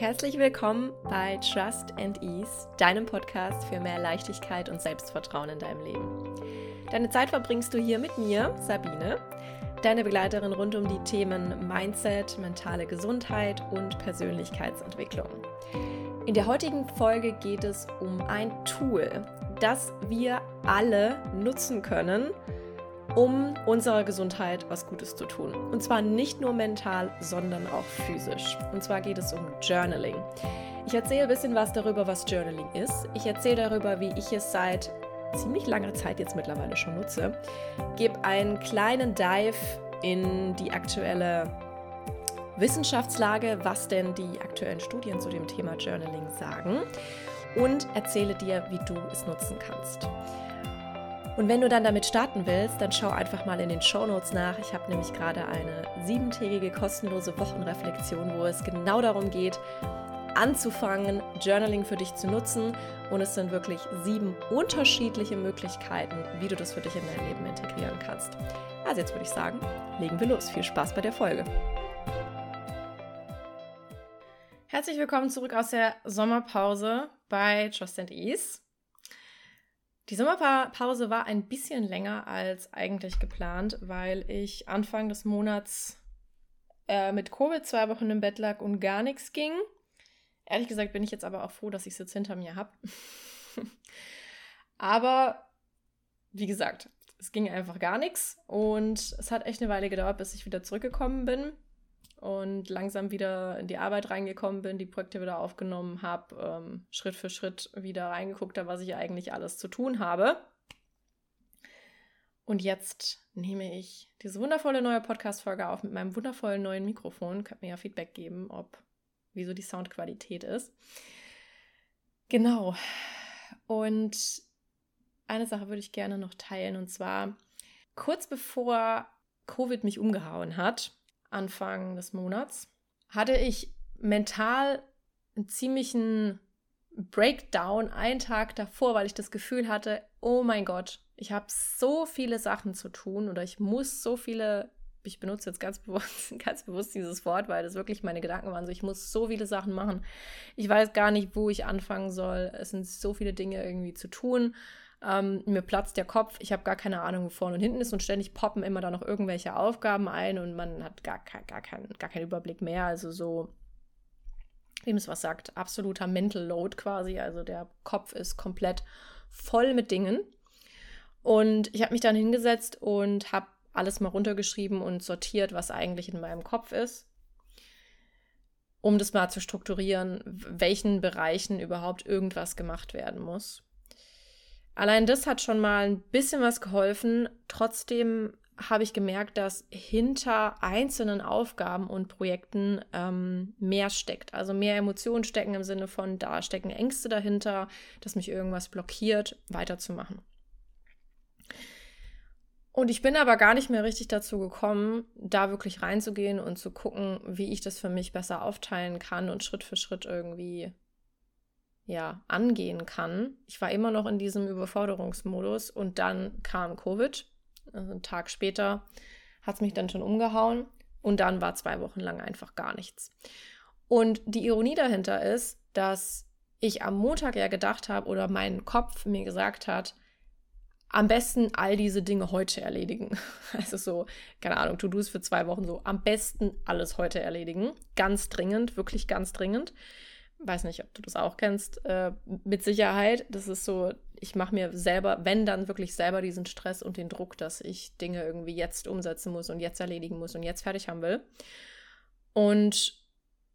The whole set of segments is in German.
Herzlich willkommen bei Trust and Ease, deinem Podcast für mehr Leichtigkeit und Selbstvertrauen in deinem Leben. Deine Zeit verbringst du hier mit mir, Sabine, deine Begleiterin rund um die Themen Mindset, mentale Gesundheit und Persönlichkeitsentwicklung. In der heutigen Folge geht es um ein Tool, das wir alle nutzen können, um unserer Gesundheit was Gutes zu tun. Und zwar nicht nur mental, sondern auch physisch. Und zwar geht es um Journaling. Ich erzähle ein bisschen was darüber, was Journaling ist. Ich erzähle darüber, wie ich es seit ziemlich langer Zeit jetzt mittlerweile schon nutze. Gebe einen kleinen Dive in die aktuelle Wissenschaftslage, was denn die aktuellen Studien zu dem Thema Journaling sagen und erzähle dir, wie du es nutzen kannst. Und wenn du dann damit starten willst, dann schau einfach mal in den Show Notes nach. Ich habe nämlich gerade eine siebentägige kostenlose Wochenreflexion, wo es genau darum geht, anzufangen, Journaling für dich zu nutzen. Und es sind wirklich sieben unterschiedliche Möglichkeiten, wie du das für dich in dein Leben integrieren kannst. Also jetzt würde ich sagen, legen wir los. Viel Spaß bei der Folge. Herzlich willkommen zurück aus der Sommerpause bei Trust and Ease. Die Sommerpause war ein bisschen länger als eigentlich geplant, weil ich Anfang des Monats äh, mit Covid zwei Wochen im Bett lag und gar nichts ging. Ehrlich gesagt bin ich jetzt aber auch froh, dass ich es jetzt hinter mir habe. aber wie gesagt, es ging einfach gar nichts und es hat echt eine Weile gedauert, bis ich wieder zurückgekommen bin und langsam wieder in die Arbeit reingekommen bin, die Projekte wieder aufgenommen habe, ähm, Schritt für Schritt wieder reingeguckt habe, was ich eigentlich alles zu tun habe. Und jetzt nehme ich diese wundervolle neue Podcast-Folge auf mit meinem wundervollen neuen Mikrofon. Könnt mir ja Feedback geben, ob wieso die Soundqualität ist. Genau. Und eine Sache würde ich gerne noch teilen und zwar kurz bevor Covid mich umgehauen hat, Anfang des Monats, hatte ich mental einen ziemlichen Breakdown einen Tag davor, weil ich das Gefühl hatte, oh mein Gott, ich habe so viele Sachen zu tun oder ich muss so viele, ich benutze jetzt ganz bewusst, ganz bewusst dieses Wort, weil das wirklich meine Gedanken waren, so ich muss so viele Sachen machen. Ich weiß gar nicht, wo ich anfangen soll. Es sind so viele Dinge irgendwie zu tun. Ähm, mir platzt der Kopf, ich habe gar keine Ahnung, wo vorne und hinten ist und ständig poppen immer da noch irgendwelche Aufgaben ein und man hat gar, gar, gar, kein, gar keinen Überblick mehr. Also so, wem es was sagt, absoluter Mental Load quasi. Also der Kopf ist komplett voll mit Dingen. Und ich habe mich dann hingesetzt und habe alles mal runtergeschrieben und sortiert, was eigentlich in meinem Kopf ist um das mal zu strukturieren, welchen Bereichen überhaupt irgendwas gemacht werden muss. Allein das hat schon mal ein bisschen was geholfen. Trotzdem habe ich gemerkt, dass hinter einzelnen Aufgaben und Projekten ähm, mehr steckt. Also mehr Emotionen stecken im Sinne von, da stecken Ängste dahinter, dass mich irgendwas blockiert, weiterzumachen. Und ich bin aber gar nicht mehr richtig dazu gekommen, da wirklich reinzugehen und zu gucken, wie ich das für mich besser aufteilen kann und Schritt für Schritt irgendwie ja, angehen kann. Ich war immer noch in diesem Überforderungsmodus und dann kam Covid. Also einen Tag später hat es mich dann schon umgehauen und dann war zwei Wochen lang einfach gar nichts. Und die Ironie dahinter ist, dass ich am Montag ja gedacht habe oder mein Kopf mir gesagt hat, am besten all diese Dinge heute erledigen. Also so, keine Ahnung, To-Dos für zwei Wochen so, am besten alles heute erledigen. Ganz dringend, wirklich ganz dringend weiß nicht, ob du das auch kennst, äh, mit Sicherheit. Das ist so, ich mache mir selber, wenn dann wirklich selber diesen Stress und den Druck, dass ich Dinge irgendwie jetzt umsetzen muss und jetzt erledigen muss und jetzt fertig haben will. Und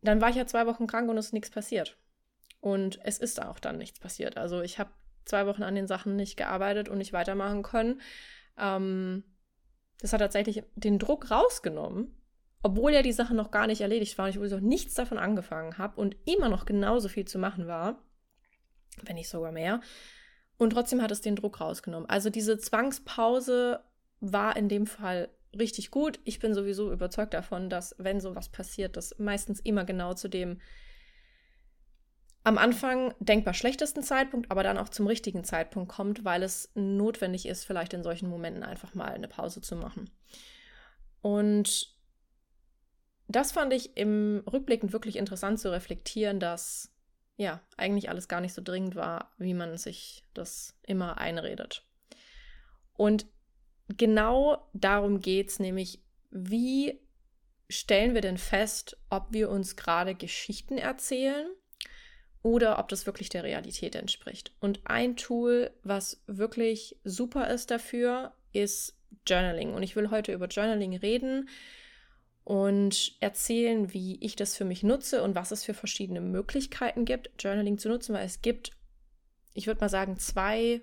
dann war ich ja zwei Wochen krank und es ist nichts passiert. Und es ist auch dann nichts passiert. Also ich habe zwei Wochen an den Sachen nicht gearbeitet und nicht weitermachen können. Ähm, das hat tatsächlich den Druck rausgenommen obwohl ja die Sache noch gar nicht erledigt war und ich sowieso nichts davon angefangen habe und immer noch genauso viel zu machen war, wenn nicht sogar mehr. Und trotzdem hat es den Druck rausgenommen. Also diese Zwangspause war in dem Fall richtig gut. Ich bin sowieso überzeugt davon, dass wenn sowas passiert, das meistens immer genau zu dem am Anfang denkbar schlechtesten Zeitpunkt, aber dann auch zum richtigen Zeitpunkt kommt, weil es notwendig ist, vielleicht in solchen Momenten einfach mal eine Pause zu machen. Und das fand ich im Rückblickend wirklich interessant zu reflektieren, dass ja, eigentlich alles gar nicht so dringend war, wie man sich das immer einredet. Und genau darum geht es, nämlich, wie stellen wir denn fest, ob wir uns gerade Geschichten erzählen oder ob das wirklich der Realität entspricht. Und ein Tool, was wirklich super ist dafür, ist Journaling. Und ich will heute über Journaling reden und erzählen, wie ich das für mich nutze und was es für verschiedene Möglichkeiten gibt, Journaling zu nutzen, weil es gibt, ich würde mal sagen, zwei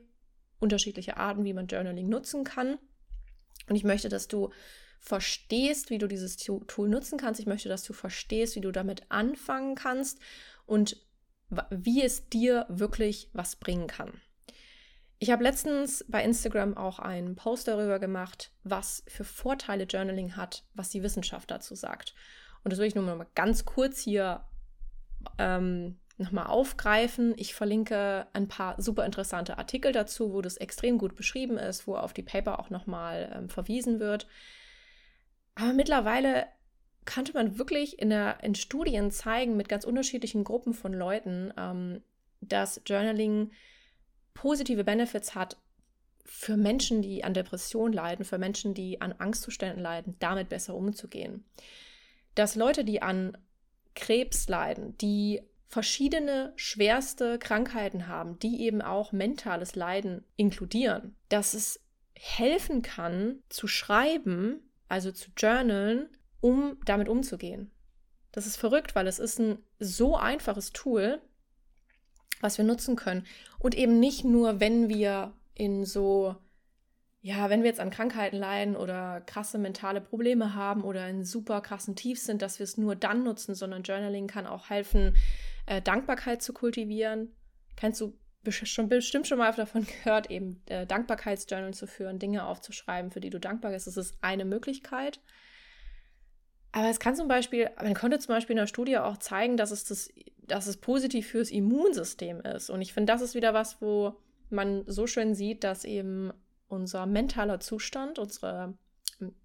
unterschiedliche Arten, wie man Journaling nutzen kann. Und ich möchte, dass du verstehst, wie du dieses Tool nutzen kannst. Ich möchte, dass du verstehst, wie du damit anfangen kannst und wie es dir wirklich was bringen kann. Ich habe letztens bei Instagram auch einen Post darüber gemacht, was für Vorteile Journaling hat, was die Wissenschaft dazu sagt. Und das will ich nur mal ganz kurz hier ähm, nochmal aufgreifen. Ich verlinke ein paar super interessante Artikel dazu, wo das extrem gut beschrieben ist, wo auf die Paper auch nochmal ähm, verwiesen wird. Aber mittlerweile konnte man wirklich in, der, in Studien zeigen mit ganz unterschiedlichen Gruppen von Leuten, ähm, dass Journaling positive Benefits hat für Menschen, die an Depressionen leiden, für Menschen, die an Angstzuständen leiden, damit besser umzugehen. Dass Leute, die an Krebs leiden, die verschiedene schwerste Krankheiten haben, die eben auch mentales Leiden inkludieren, dass es helfen kann, zu schreiben, also zu journalen, um damit umzugehen. Das ist verrückt, weil es ist ein so einfaches Tool, was wir nutzen können. Und eben nicht nur, wenn wir in so, ja, wenn wir jetzt an Krankheiten leiden oder krasse mentale Probleme haben oder in super krassen Tiefs sind, dass wir es nur dann nutzen, sondern Journaling kann auch helfen, äh, Dankbarkeit zu kultivieren. Kennst du schon, bestimmt schon mal davon gehört, eben äh, Dankbarkeitsjournal zu führen, Dinge aufzuschreiben, für die du dankbar bist. Das ist eine Möglichkeit. Aber es kann zum Beispiel, man konnte zum Beispiel in der Studie auch zeigen, dass es, das, dass es positiv fürs Immunsystem ist. Und ich finde, das ist wieder was, wo man so schön sieht, dass eben unser mentaler Zustand, unsere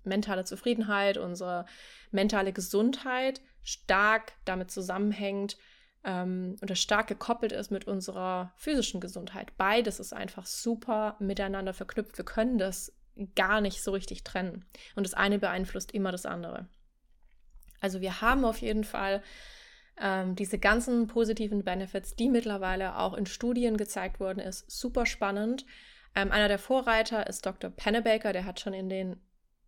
mentale Zufriedenheit, unsere mentale Gesundheit stark damit zusammenhängt ähm, oder stark gekoppelt ist mit unserer physischen Gesundheit. Beides ist einfach super miteinander verknüpft. Wir können das gar nicht so richtig trennen. Und das eine beeinflusst immer das andere. Also wir haben auf jeden Fall ähm, diese ganzen positiven Benefits, die mittlerweile auch in Studien gezeigt wurden, ist super spannend. Ähm, einer der Vorreiter ist Dr. Pennebaker, der hat schon in den,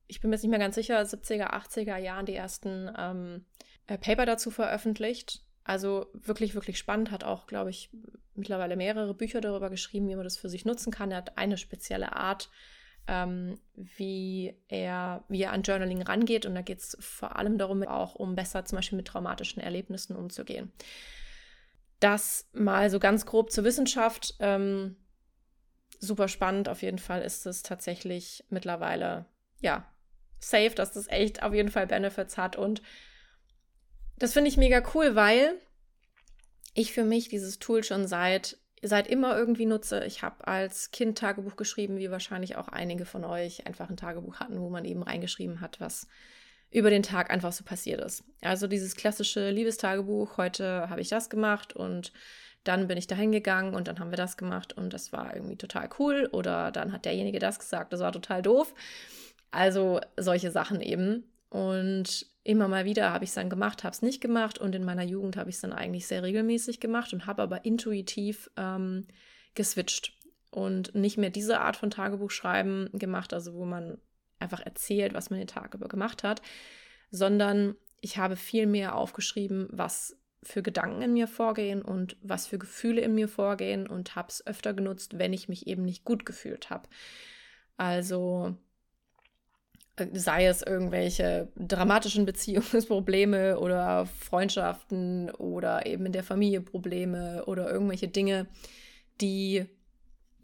ich bin mir jetzt nicht mehr ganz sicher, 70er, 80er Jahren die ersten ähm, äh, Paper dazu veröffentlicht. Also wirklich, wirklich spannend, hat auch, glaube ich, mittlerweile mehrere Bücher darüber geschrieben, wie man das für sich nutzen kann. Er hat eine spezielle Art, ähm, wie, er, wie er an Journaling rangeht. Und da geht es vor allem darum, auch um besser zum Beispiel mit traumatischen Erlebnissen umzugehen. Das mal so ganz grob zur Wissenschaft. Ähm, super spannend. Auf jeden Fall ist es tatsächlich mittlerweile, ja, safe, dass das echt auf jeden Fall Benefits hat. Und das finde ich mega cool, weil ich für mich dieses Tool schon seit seit immer irgendwie nutze. Ich habe als Kind Tagebuch geschrieben, wie wahrscheinlich auch einige von euch einfach ein Tagebuch hatten, wo man eben reingeschrieben hat, was über den Tag einfach so passiert ist. Also dieses klassische Liebestagebuch, heute habe ich das gemacht und dann bin ich da hingegangen und dann haben wir das gemacht und das war irgendwie total cool oder dann hat derjenige das gesagt, das war total doof. Also solche Sachen eben. Und immer mal wieder habe ich es dann gemacht, habe es nicht gemacht und in meiner Jugend habe ich es dann eigentlich sehr regelmäßig gemacht und habe aber intuitiv ähm, geswitcht und nicht mehr diese Art von Tagebuchschreiben gemacht, also wo man einfach erzählt, was man den Tag über gemacht hat, sondern ich habe viel mehr aufgeschrieben, was für Gedanken in mir vorgehen und was für Gefühle in mir vorgehen und habe es öfter genutzt, wenn ich mich eben nicht gut gefühlt habe. Also sei es irgendwelche dramatischen Beziehungsprobleme oder Freundschaften oder eben in der Familie Probleme oder irgendwelche Dinge, die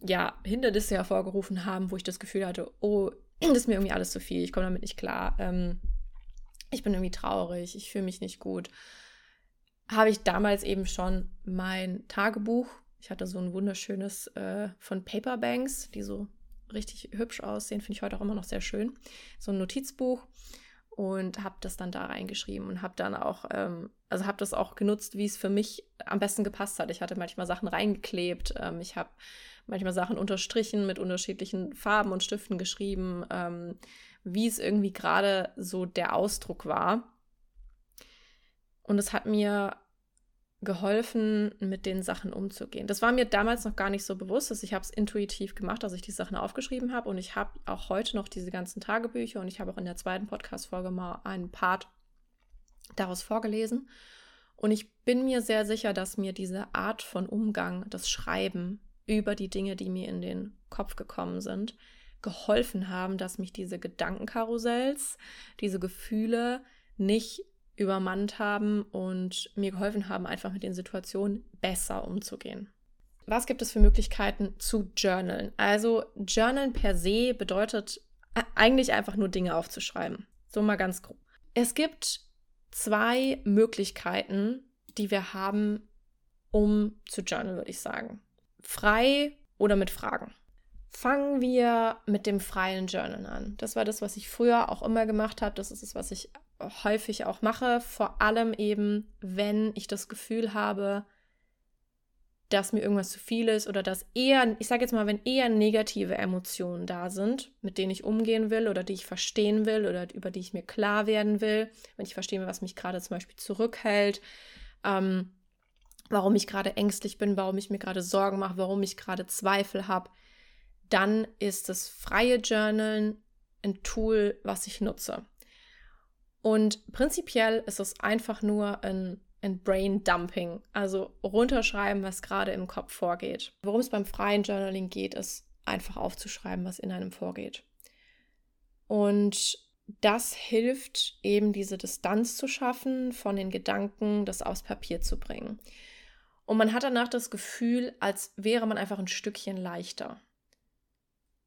ja Hindernisse hervorgerufen haben, wo ich das Gefühl hatte, oh, das ist mir irgendwie alles zu viel, ich komme damit nicht klar, ähm, ich bin irgendwie traurig, ich fühle mich nicht gut, habe ich damals eben schon mein Tagebuch, ich hatte so ein wunderschönes äh, von Paperbanks, die so richtig hübsch aussehen, finde ich heute auch immer noch sehr schön. So ein Notizbuch. und habe das dann da reingeschrieben und habe dann auch, ähm, also habe das auch genutzt, wie es für mich am besten gepasst hat. Ich hatte manchmal Sachen reingeklebt, ähm, ich habe manchmal Sachen unterstrichen mit unterschiedlichen Farben und Stiften geschrieben, ähm, wie es irgendwie gerade so der Ausdruck war. Und es hat mir geholfen, mit den Sachen umzugehen. Das war mir damals noch gar nicht so bewusst, dass ich habe es intuitiv gemacht, dass ich die Sachen aufgeschrieben habe und ich habe auch heute noch diese ganzen Tagebücher und ich habe auch in der zweiten Podcast-Folge mal einen Part daraus vorgelesen. Und ich bin mir sehr sicher, dass mir diese Art von Umgang, das Schreiben über die Dinge, die mir in den Kopf gekommen sind, geholfen haben, dass mich diese Gedankenkarussells, diese Gefühle nicht übermannt haben und mir geholfen haben, einfach mit den Situationen besser umzugehen. Was gibt es für Möglichkeiten zu journalen? Also journalen per se bedeutet eigentlich einfach nur Dinge aufzuschreiben. So mal ganz grob. Es gibt zwei Möglichkeiten, die wir haben, um zu journalen, würde ich sagen. Frei oder mit Fragen. Fangen wir mit dem freien Journal an. Das war das, was ich früher auch immer gemacht habe. Das ist es, was ich häufig auch mache. Vor allem eben, wenn ich das Gefühl habe, dass mir irgendwas zu viel ist oder dass eher, ich sage jetzt mal, wenn eher negative Emotionen da sind, mit denen ich umgehen will oder die ich verstehen will oder über die ich mir klar werden will, wenn ich verstehe, was mich gerade zum Beispiel zurückhält, ähm, warum ich gerade ängstlich bin, warum ich mir gerade Sorgen mache, warum ich gerade Zweifel habe, dann ist das freie Journalen ein Tool, was ich nutze. Und prinzipiell ist es einfach nur ein, ein Brain Dumping, also runterschreiben, was gerade im Kopf vorgeht. Worum es beim freien Journaling geht, ist einfach aufzuschreiben, was in einem vorgeht. Und das hilft eben, diese Distanz zu schaffen, von den Gedanken das aufs Papier zu bringen. Und man hat danach das Gefühl, als wäre man einfach ein Stückchen leichter.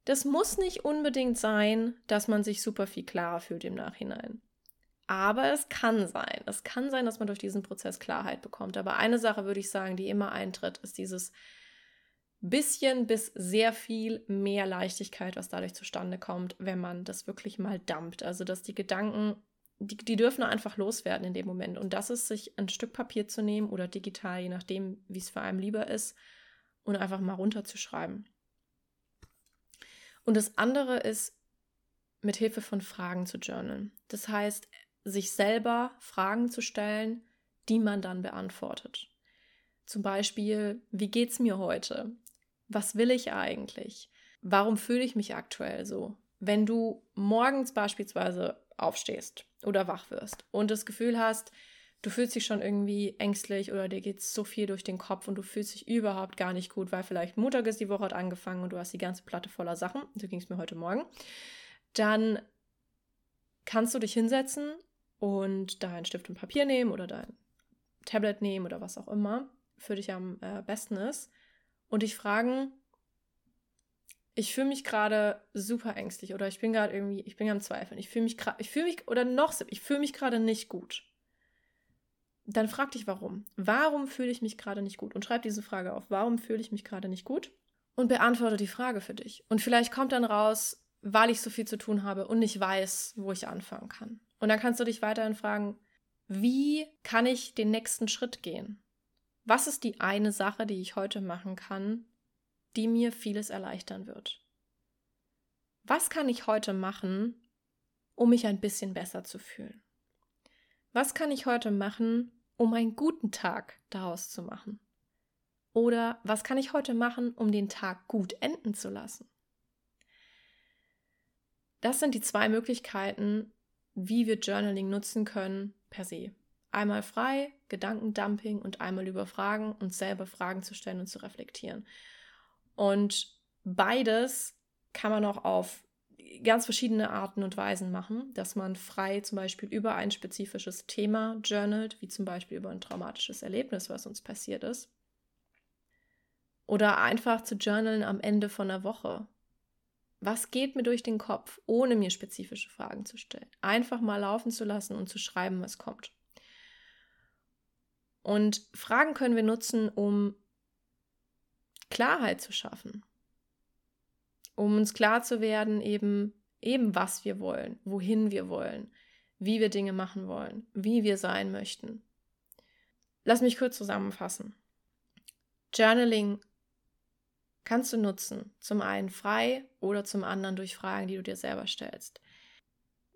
Das muss nicht unbedingt sein, dass man sich super viel klarer fühlt im Nachhinein. Aber es kann sein. Es kann sein, dass man durch diesen Prozess Klarheit bekommt. Aber eine Sache würde ich sagen, die immer eintritt, ist dieses bisschen bis sehr viel mehr Leichtigkeit, was dadurch zustande kommt, wenn man das wirklich mal dumpt. Also, dass die Gedanken, die, die dürfen einfach loswerden in dem Moment. Und das ist, sich ein Stück Papier zu nehmen oder digital, je nachdem, wie es für einen lieber ist, und einfach mal runterzuschreiben. Und das andere ist, mit Hilfe von Fragen zu journalen. Das heißt, sich selber Fragen zu stellen, die man dann beantwortet. Zum Beispiel, wie geht's mir heute? Was will ich eigentlich? Warum fühle ich mich aktuell so? Wenn du morgens beispielsweise aufstehst oder wach wirst und das Gefühl hast, du fühlst dich schon irgendwie ängstlich oder dir geht so viel durch den Kopf und du fühlst dich überhaupt gar nicht gut, weil vielleicht Montag ist, die Woche hat angefangen und du hast die ganze Platte voller Sachen, so ging es mir heute Morgen, dann kannst du dich hinsetzen und dein Stift und Papier nehmen oder dein Tablet nehmen oder was auch immer für dich am äh, besten ist und dich fragen, ich fühle mich gerade super ängstlich oder ich bin gerade irgendwie, ich bin am Zweifeln, ich fühle mich gerade, ich fühle mich, oder noch, ich fühle mich gerade nicht gut dann frag dich warum. Warum fühle ich mich gerade nicht gut? Und schreib diese Frage auf. Warum fühle ich mich gerade nicht gut? Und beantworte die Frage für dich. Und vielleicht kommt dann raus, weil ich so viel zu tun habe und nicht weiß, wo ich anfangen kann. Und dann kannst du dich weiterhin fragen, wie kann ich den nächsten Schritt gehen? Was ist die eine Sache, die ich heute machen kann, die mir vieles erleichtern wird? Was kann ich heute machen, um mich ein bisschen besser zu fühlen? Was kann ich heute machen, um einen guten Tag daraus zu machen? Oder was kann ich heute machen, um den Tag gut enden zu lassen? Das sind die zwei Möglichkeiten, wie wir Journaling nutzen können per se. Einmal frei, Gedankendumping und einmal über Fragen, uns selber Fragen zu stellen und zu reflektieren. Und beides kann man auch auf ganz verschiedene Arten und Weisen machen, dass man frei zum Beispiel über ein spezifisches Thema journalt, wie zum Beispiel über ein traumatisches Erlebnis, was uns passiert ist. Oder einfach zu journalen am Ende von einer Woche. Was geht mir durch den Kopf, ohne mir spezifische Fragen zu stellen? Einfach mal laufen zu lassen und zu schreiben, was kommt. Und Fragen können wir nutzen, um Klarheit zu schaffen, um uns klar zu werden, eben, eben was wir wollen, wohin wir wollen, wie wir Dinge machen wollen, wie wir sein möchten. Lass mich kurz zusammenfassen. Journaling kannst du nutzen, zum einen frei oder zum anderen durch Fragen, die du dir selber stellst.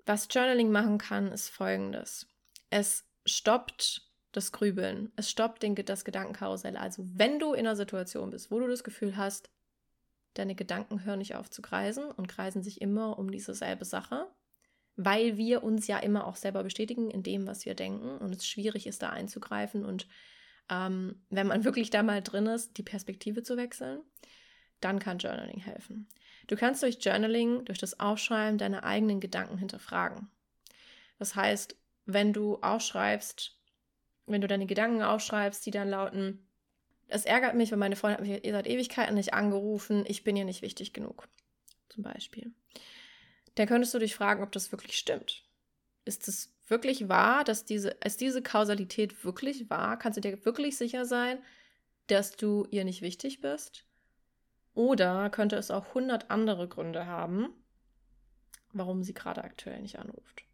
Was Journaling machen kann, ist folgendes. Es stoppt das Grübeln, es stoppt den, das Gedankenkarussell. Also wenn du in einer Situation bist, wo du das Gefühl hast, deine Gedanken hören nicht auf zu kreisen und kreisen sich immer um diese selbe Sache, weil wir uns ja immer auch selber bestätigen in dem, was wir denken und es schwierig ist, da einzugreifen und ähm, wenn man wirklich da mal drin ist, die Perspektive zu wechseln, dann kann Journaling helfen. Du kannst durch Journaling, durch das Aufschreiben deine eigenen Gedanken hinterfragen. Das heißt, wenn du aufschreibst, wenn du deine Gedanken aufschreibst, die dann lauten, es ärgert mich, weil meine Freundin hat mich seit Ewigkeiten nicht angerufen, ich bin ihr nicht wichtig genug, zum Beispiel. Dann könntest du dich fragen, ob das wirklich stimmt. Ist es wirklich wahr, dass diese, ist diese Kausalität wirklich wahr? Kannst du dir wirklich sicher sein, dass du ihr nicht wichtig bist? Oder könnte es auch hundert andere Gründe haben, warum sie gerade aktuell nicht anruft?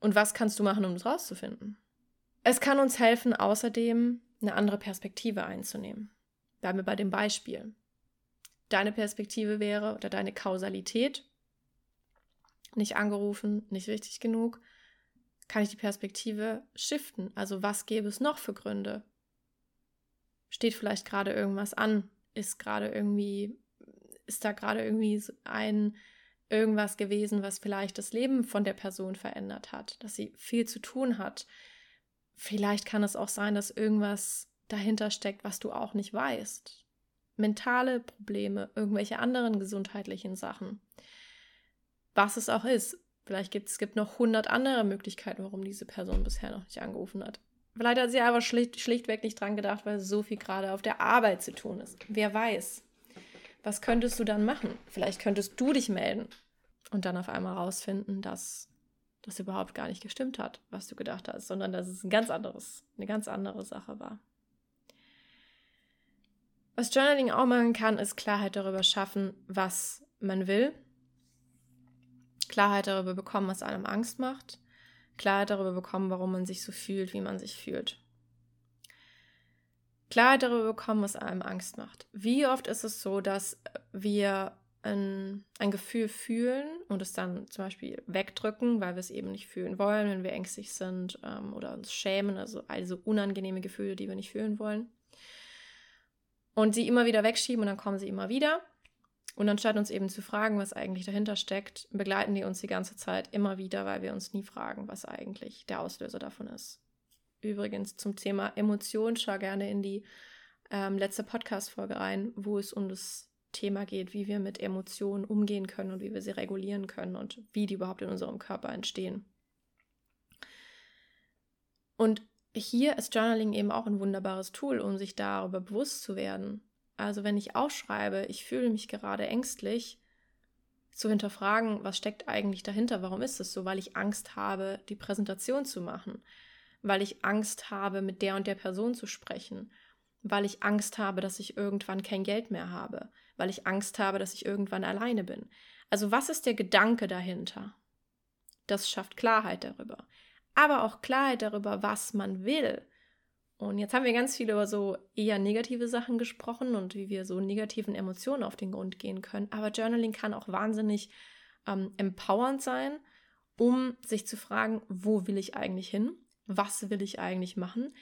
Und was kannst du machen, um das rauszufinden? Es kann uns helfen, außerdem eine andere Perspektive einzunehmen. Bleiben wir bei dem Beispiel. Deine Perspektive wäre oder deine Kausalität, nicht angerufen, nicht wichtig genug, kann ich die Perspektive shiften. Also was gäbe es noch für Gründe? Steht vielleicht gerade irgendwas an? Ist gerade irgendwie, ist da gerade irgendwie ein irgendwas gewesen, was vielleicht das Leben von der Person verändert hat, dass sie viel zu tun hat. Vielleicht kann es auch sein, dass irgendwas dahinter steckt, was du auch nicht weißt. Mentale Probleme, irgendwelche anderen gesundheitlichen Sachen. Was es auch ist. Vielleicht gibt es noch hundert andere Möglichkeiten, warum diese Person bisher noch nicht angerufen hat. Vielleicht hat sie aber schlicht, schlichtweg nicht dran gedacht, weil so viel gerade auf der Arbeit zu tun ist. Wer weiß. Was könntest du dann machen? Vielleicht könntest du dich melden und dann auf einmal rausfinden, dass das überhaupt gar nicht gestimmt hat, was du gedacht hast, sondern dass es ein ganz anderes, eine ganz andere Sache war. Was Journaling auch machen kann, ist Klarheit darüber schaffen, was man will. Klarheit darüber bekommen, was einem Angst macht. Klarheit darüber bekommen, warum man sich so fühlt, wie man sich fühlt. Klarheit darüber bekommen, was einem Angst macht. Wie oft ist es so, dass wir ein, ein Gefühl fühlen und es dann zum Beispiel wegdrücken, weil wir es eben nicht fühlen wollen, wenn wir ängstlich sind ähm, oder uns schämen, also also unangenehme Gefühle, die wir nicht fühlen wollen. Und sie immer wieder wegschieben und dann kommen sie immer wieder. Und anstatt uns eben zu fragen, was eigentlich dahinter steckt, begleiten die uns die ganze Zeit immer wieder, weil wir uns nie fragen, was eigentlich der Auslöser davon ist. Übrigens zum Thema Emotion, schau gerne in die ähm, letzte Podcast-Folge rein, wo es um das Thema geht, wie wir mit Emotionen umgehen können und wie wir sie regulieren können und wie die überhaupt in unserem Körper entstehen. Und hier ist Journaling eben auch ein wunderbares Tool, um sich darüber bewusst zu werden, also wenn ich aufschreibe, ich fühle mich gerade ängstlich, zu hinterfragen, was steckt eigentlich dahinter, warum ist es so, weil ich Angst habe, die Präsentation zu machen, weil ich Angst habe, mit der und der Person zu sprechen, weil ich Angst habe, dass ich irgendwann kein Geld mehr habe, weil ich Angst habe, dass ich irgendwann alleine bin. Also was ist der Gedanke dahinter? Das schafft Klarheit darüber. Aber auch Klarheit darüber, was man will. Und jetzt haben wir ganz viel über so eher negative Sachen gesprochen und wie wir so negativen Emotionen auf den Grund gehen können. Aber Journaling kann auch wahnsinnig ähm, empowernd sein, um sich zu fragen, wo will ich eigentlich hin? Was will ich eigentlich machen?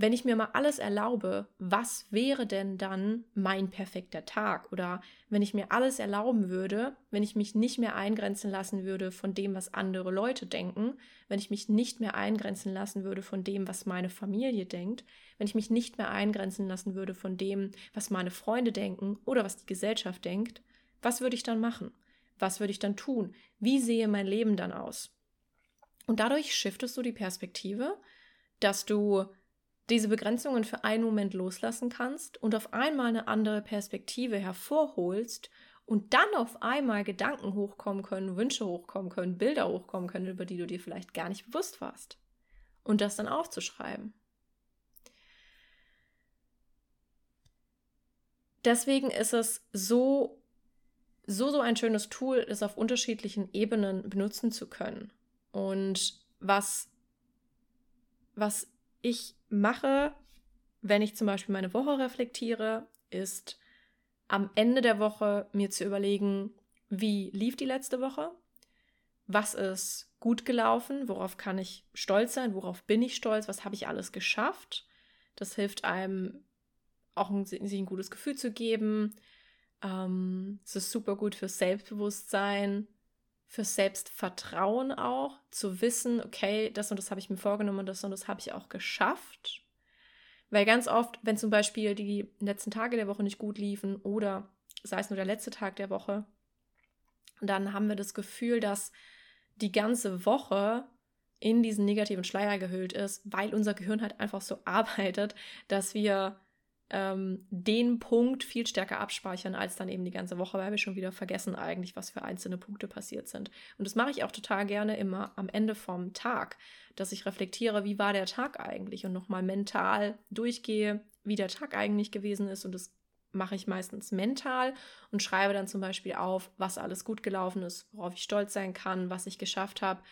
Wenn ich mir mal alles erlaube, was wäre denn dann mein perfekter Tag? Oder wenn ich mir alles erlauben würde, wenn ich mich nicht mehr eingrenzen lassen würde von dem, was andere Leute denken, wenn ich mich nicht mehr eingrenzen lassen würde von dem, was meine Familie denkt, wenn ich mich nicht mehr eingrenzen lassen würde von dem, was meine Freunde denken oder was die Gesellschaft denkt, was würde ich dann machen? Was würde ich dann tun? Wie sehe mein Leben dann aus? Und dadurch shiftest du die Perspektive, dass du diese Begrenzungen für einen Moment loslassen kannst und auf einmal eine andere Perspektive hervorholst und dann auf einmal Gedanken hochkommen können, Wünsche hochkommen können, Bilder hochkommen können, über die du dir vielleicht gar nicht bewusst warst. Und das dann aufzuschreiben. Deswegen ist es so, so, so ein schönes Tool, es auf unterschiedlichen Ebenen benutzen zu können. Und was, was ich mache, wenn ich zum Beispiel meine Woche reflektiere, ist am Ende der Woche mir zu überlegen, wie lief die letzte Woche? Was ist gut gelaufen? Worauf kann ich stolz sein? Worauf bin ich stolz? Was habe ich alles geschafft? Das hilft einem auch, ein, sich ein gutes Gefühl zu geben. Ähm, es ist super gut fürs Selbstbewusstsein, fürs Selbstvertrauen auch, zu wissen, okay, das und das habe ich mir vorgenommen und das und das habe ich auch geschafft. Weil ganz oft, wenn zum Beispiel die letzten Tage der Woche nicht gut liefen oder sei es nur der letzte Tag der Woche, dann haben wir das Gefühl, dass die ganze Woche in diesen negativen Schleier gehüllt ist, weil unser Gehirn halt einfach so arbeitet, dass wir ähm, den Punkt viel stärker abspeichern als dann eben die ganze Woche, weil wir schon wieder vergessen eigentlich, was für einzelne Punkte passiert sind. Und das mache ich auch total gerne immer am Ende vom Tag, dass ich reflektiere, wie war der Tag eigentlich und nochmal mental durchgehe, wie der Tag eigentlich gewesen ist. Und das mache ich meistens mental und schreibe dann zum Beispiel auf, was alles gut gelaufen ist, worauf ich stolz sein kann, was ich geschafft habe.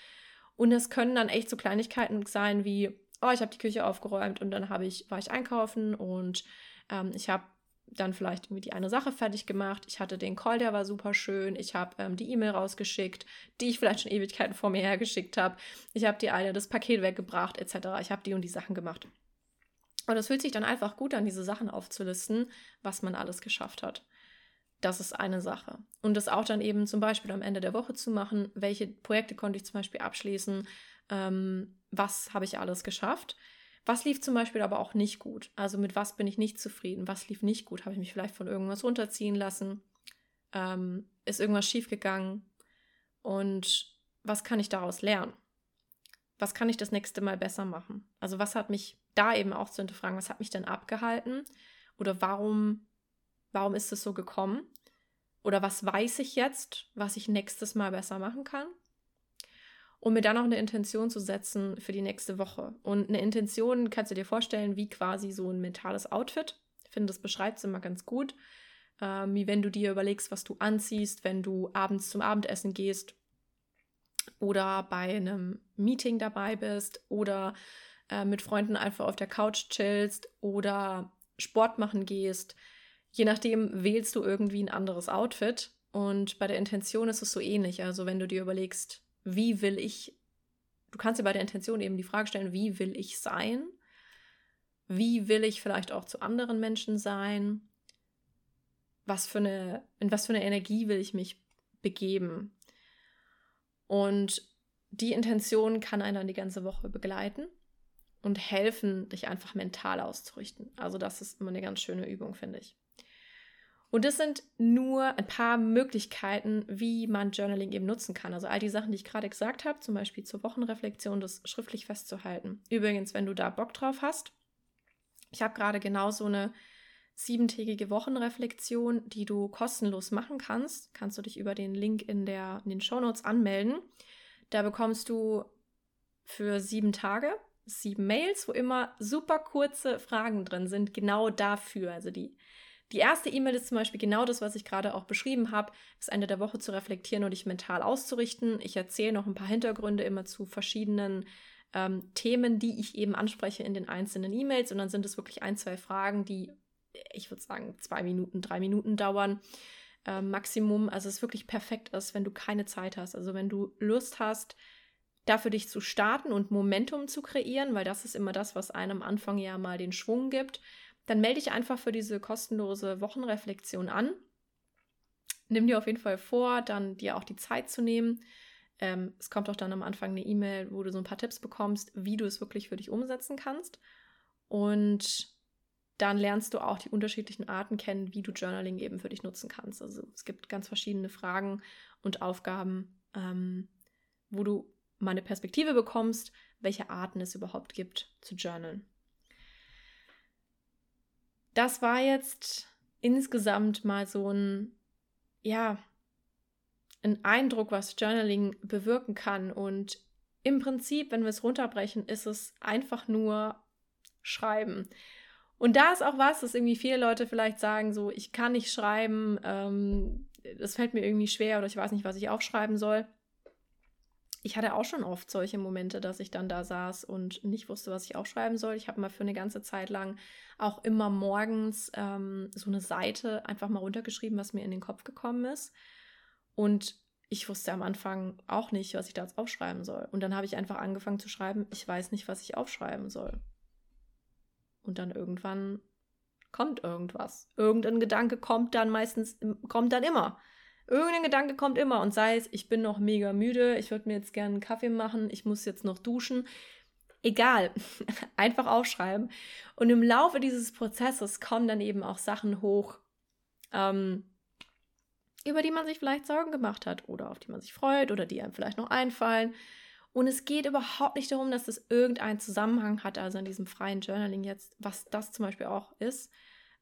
Und es können dann echt so Kleinigkeiten sein wie, oh, ich habe die Küche aufgeräumt und dann habe ich, war ich einkaufen und ähm, ich habe dann vielleicht irgendwie die eine Sache fertig gemacht. Ich hatte den Call, der war super schön. Ich habe ähm, die E-Mail rausgeschickt, die ich vielleicht schon Ewigkeiten vor mir hergeschickt habe. Ich habe die eine das Paket weggebracht, etc. Ich habe die und die Sachen gemacht. Und es fühlt sich dann einfach gut an, diese Sachen aufzulisten, was man alles geschafft hat. Das ist eine Sache. Und das auch dann eben zum Beispiel am Ende der Woche zu machen, welche Projekte konnte ich zum Beispiel abschließen, ähm, was habe ich alles geschafft. Was lief zum Beispiel aber auch nicht gut? Also mit was bin ich nicht zufrieden? Was lief nicht gut? Habe ich mich vielleicht von irgendwas runterziehen lassen? Ähm, ist irgendwas schiefgegangen? Und was kann ich daraus lernen? Was kann ich das nächste Mal besser machen? Also was hat mich da eben auch zu hinterfragen, was hat mich denn abgehalten? Oder warum, warum ist es so gekommen? Oder was weiß ich jetzt, was ich nächstes Mal besser machen kann? Um mir dann auch eine Intention zu setzen für die nächste Woche. Und eine Intention kannst du dir vorstellen, wie quasi so ein mentales Outfit. Ich finde, das beschreibt es immer ganz gut. Ähm, wie wenn du dir überlegst, was du anziehst, wenn du abends zum Abendessen gehst oder bei einem Meeting dabei bist oder äh, mit Freunden einfach auf der Couch chillst oder Sport machen gehst. Je nachdem wählst du irgendwie ein anderes Outfit. Und bei der Intention ist es so ähnlich. Also wenn du dir überlegst, wie will ich, du kannst dir bei der Intention eben die Frage stellen, wie will ich sein? Wie will ich vielleicht auch zu anderen Menschen sein? Was für eine, in was für eine Energie will ich mich begeben? Und die Intention kann einen dann die ganze Woche begleiten und helfen, dich einfach mental auszurichten. Also das ist immer eine ganz schöne Übung, finde ich. Und das sind nur ein paar Möglichkeiten, wie man Journaling eben nutzen kann. Also all die Sachen, die ich gerade gesagt habe, zum Beispiel zur Wochenreflexion, das schriftlich festzuhalten. Übrigens, wenn du da Bock drauf hast, ich habe gerade genau so eine siebentägige Wochenreflexion, die du kostenlos machen kannst. Kannst du dich über den Link in, der, in den Shownotes anmelden. Da bekommst du für sieben Tage sieben Mails, wo immer super kurze Fragen drin sind, genau dafür. Also die die erste E-Mail ist zum Beispiel genau das, was ich gerade auch beschrieben habe, das Ende der Woche zu reflektieren und dich mental auszurichten. Ich erzähle noch ein paar Hintergründe immer zu verschiedenen ähm, Themen, die ich eben anspreche in den einzelnen E-Mails. Und dann sind es wirklich ein, zwei Fragen, die, ich würde sagen, zwei Minuten, drei Minuten dauern. Äh, Maximum. Also es wirklich perfekt ist, wenn du keine Zeit hast. Also wenn du Lust hast, dafür dich zu starten und Momentum zu kreieren, weil das ist immer das, was einem am Anfang ja mal den Schwung gibt dann melde dich einfach für diese kostenlose Wochenreflexion an. Nimm dir auf jeden Fall vor, dann dir auch die Zeit zu nehmen. Ähm, es kommt auch dann am Anfang eine E-Mail, wo du so ein paar Tipps bekommst, wie du es wirklich für dich umsetzen kannst. Und dann lernst du auch die unterschiedlichen Arten kennen, wie du Journaling eben für dich nutzen kannst. Also es gibt ganz verschiedene Fragen und Aufgaben, ähm, wo du mal eine Perspektive bekommst, welche Arten es überhaupt gibt zu journalen das war jetzt insgesamt mal so ein, ja, ein Eindruck, was Journaling bewirken kann. Und im Prinzip, wenn wir es runterbrechen, ist es einfach nur Schreiben. Und da ist auch was, dass irgendwie viele Leute vielleicht sagen, so, ich kann nicht schreiben, ähm, das fällt mir irgendwie schwer oder ich weiß nicht, was ich aufschreiben soll. Ich hatte auch schon oft solche Momente, dass ich dann da saß und nicht wusste, was ich aufschreiben soll. Ich habe mal für eine ganze Zeit lang auch immer morgens ähm, so eine Seite einfach mal runtergeschrieben, was mir in den Kopf gekommen ist. Und ich wusste am Anfang auch nicht, was ich da jetzt aufschreiben soll. Und dann habe ich einfach angefangen zu schreiben, ich weiß nicht, was ich aufschreiben soll. Und dann irgendwann kommt irgendwas. Irgendein Gedanke kommt dann meistens, kommt dann immer. Irgendein Gedanke kommt immer und sei es, ich bin noch mega müde, ich würde mir jetzt gerne einen Kaffee machen, ich muss jetzt noch duschen. Egal, einfach aufschreiben. Und im Laufe dieses Prozesses kommen dann eben auch Sachen hoch, ähm, über die man sich vielleicht Sorgen gemacht hat oder auf die man sich freut oder die einem vielleicht noch einfallen. Und es geht überhaupt nicht darum, dass das irgendeinen Zusammenhang hat, also in diesem freien Journaling jetzt, was das zum Beispiel auch ist,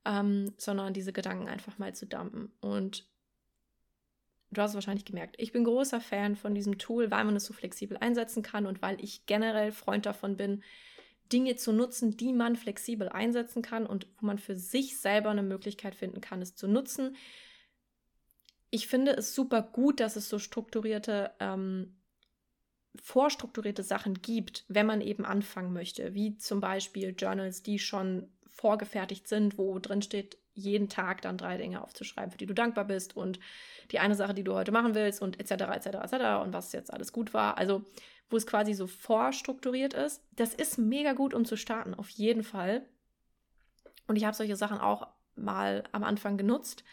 ähm, sondern diese Gedanken einfach mal zu dumpen. Und du hast es wahrscheinlich gemerkt, ich bin großer Fan von diesem Tool, weil man es so flexibel einsetzen kann und weil ich generell Freund davon bin, Dinge zu nutzen, die man flexibel einsetzen kann und wo man für sich selber eine Möglichkeit finden kann, es zu nutzen. Ich finde es super gut, dass es so strukturierte, ähm, vorstrukturierte Sachen gibt, wenn man eben anfangen möchte, wie zum Beispiel Journals, die schon vorgefertigt sind, wo drin steht, jeden Tag dann drei Dinge aufzuschreiben, für die du dankbar bist und die eine Sache, die du heute machen willst und etc. etc. etc. und was jetzt alles gut war. Also wo es quasi so vorstrukturiert ist. Das ist mega gut, um zu starten, auf jeden Fall. Und ich habe solche Sachen auch mal am Anfang genutzt.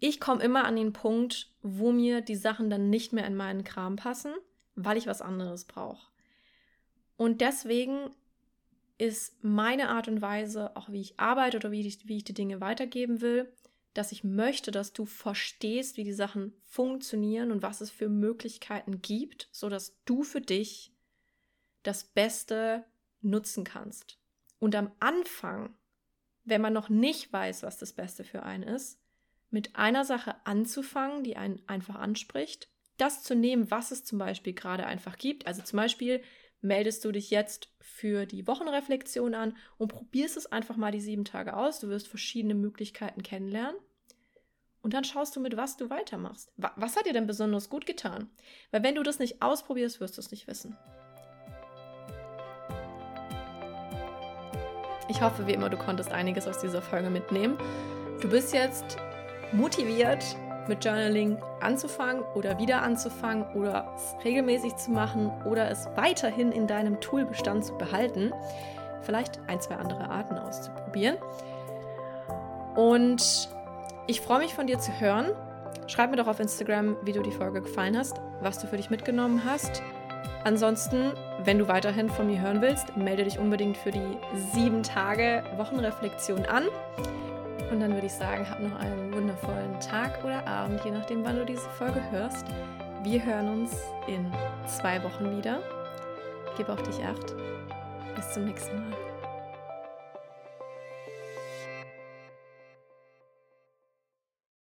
Ich komme immer an den Punkt, wo mir die Sachen dann nicht mehr in meinen Kram passen, weil ich was anderes brauche. Und deswegen ist meine Art und Weise, auch wie ich arbeite oder wie ich, wie ich die Dinge weitergeben will, dass ich möchte, dass du verstehst, wie die Sachen funktionieren und was es für Möglichkeiten gibt, sodass du für dich das Beste nutzen kannst. Und am Anfang, wenn man noch nicht weiß, was das Beste für einen ist, mit einer Sache anzufangen, die einen einfach anspricht, das zu nehmen, was es zum Beispiel gerade einfach gibt. Also zum Beispiel meldest du dich jetzt für die Wochenreflexion an und probierst es einfach mal die sieben Tage aus. Du wirst verschiedene Möglichkeiten kennenlernen. Und dann schaust du, mit was du weitermachst. Was hat dir denn besonders gut getan? Weil wenn du das nicht ausprobierst, wirst du es nicht wissen. Ich hoffe, wie immer, du konntest einiges aus dieser Folge mitnehmen. Du bist jetzt motiviert, mit Journaling anzufangen oder wieder anzufangen oder es regelmäßig zu machen oder es weiterhin in deinem Toolbestand zu behalten. Vielleicht ein, zwei andere Arten auszuprobieren. Und ich freue mich von dir zu hören. Schreib mir doch auf Instagram, wie du die Folge gefallen hast, was du für dich mitgenommen hast. Ansonsten, wenn du weiterhin von mir hören willst, melde dich unbedingt für die sieben Tage Wochenreflexion an. Und dann würde ich sagen, hab noch einen wundervollen Tag oder Abend, je nachdem, wann du diese Folge hörst. Wir hören uns in zwei Wochen wieder. Gib auf dich acht. Bis zum nächsten Mal.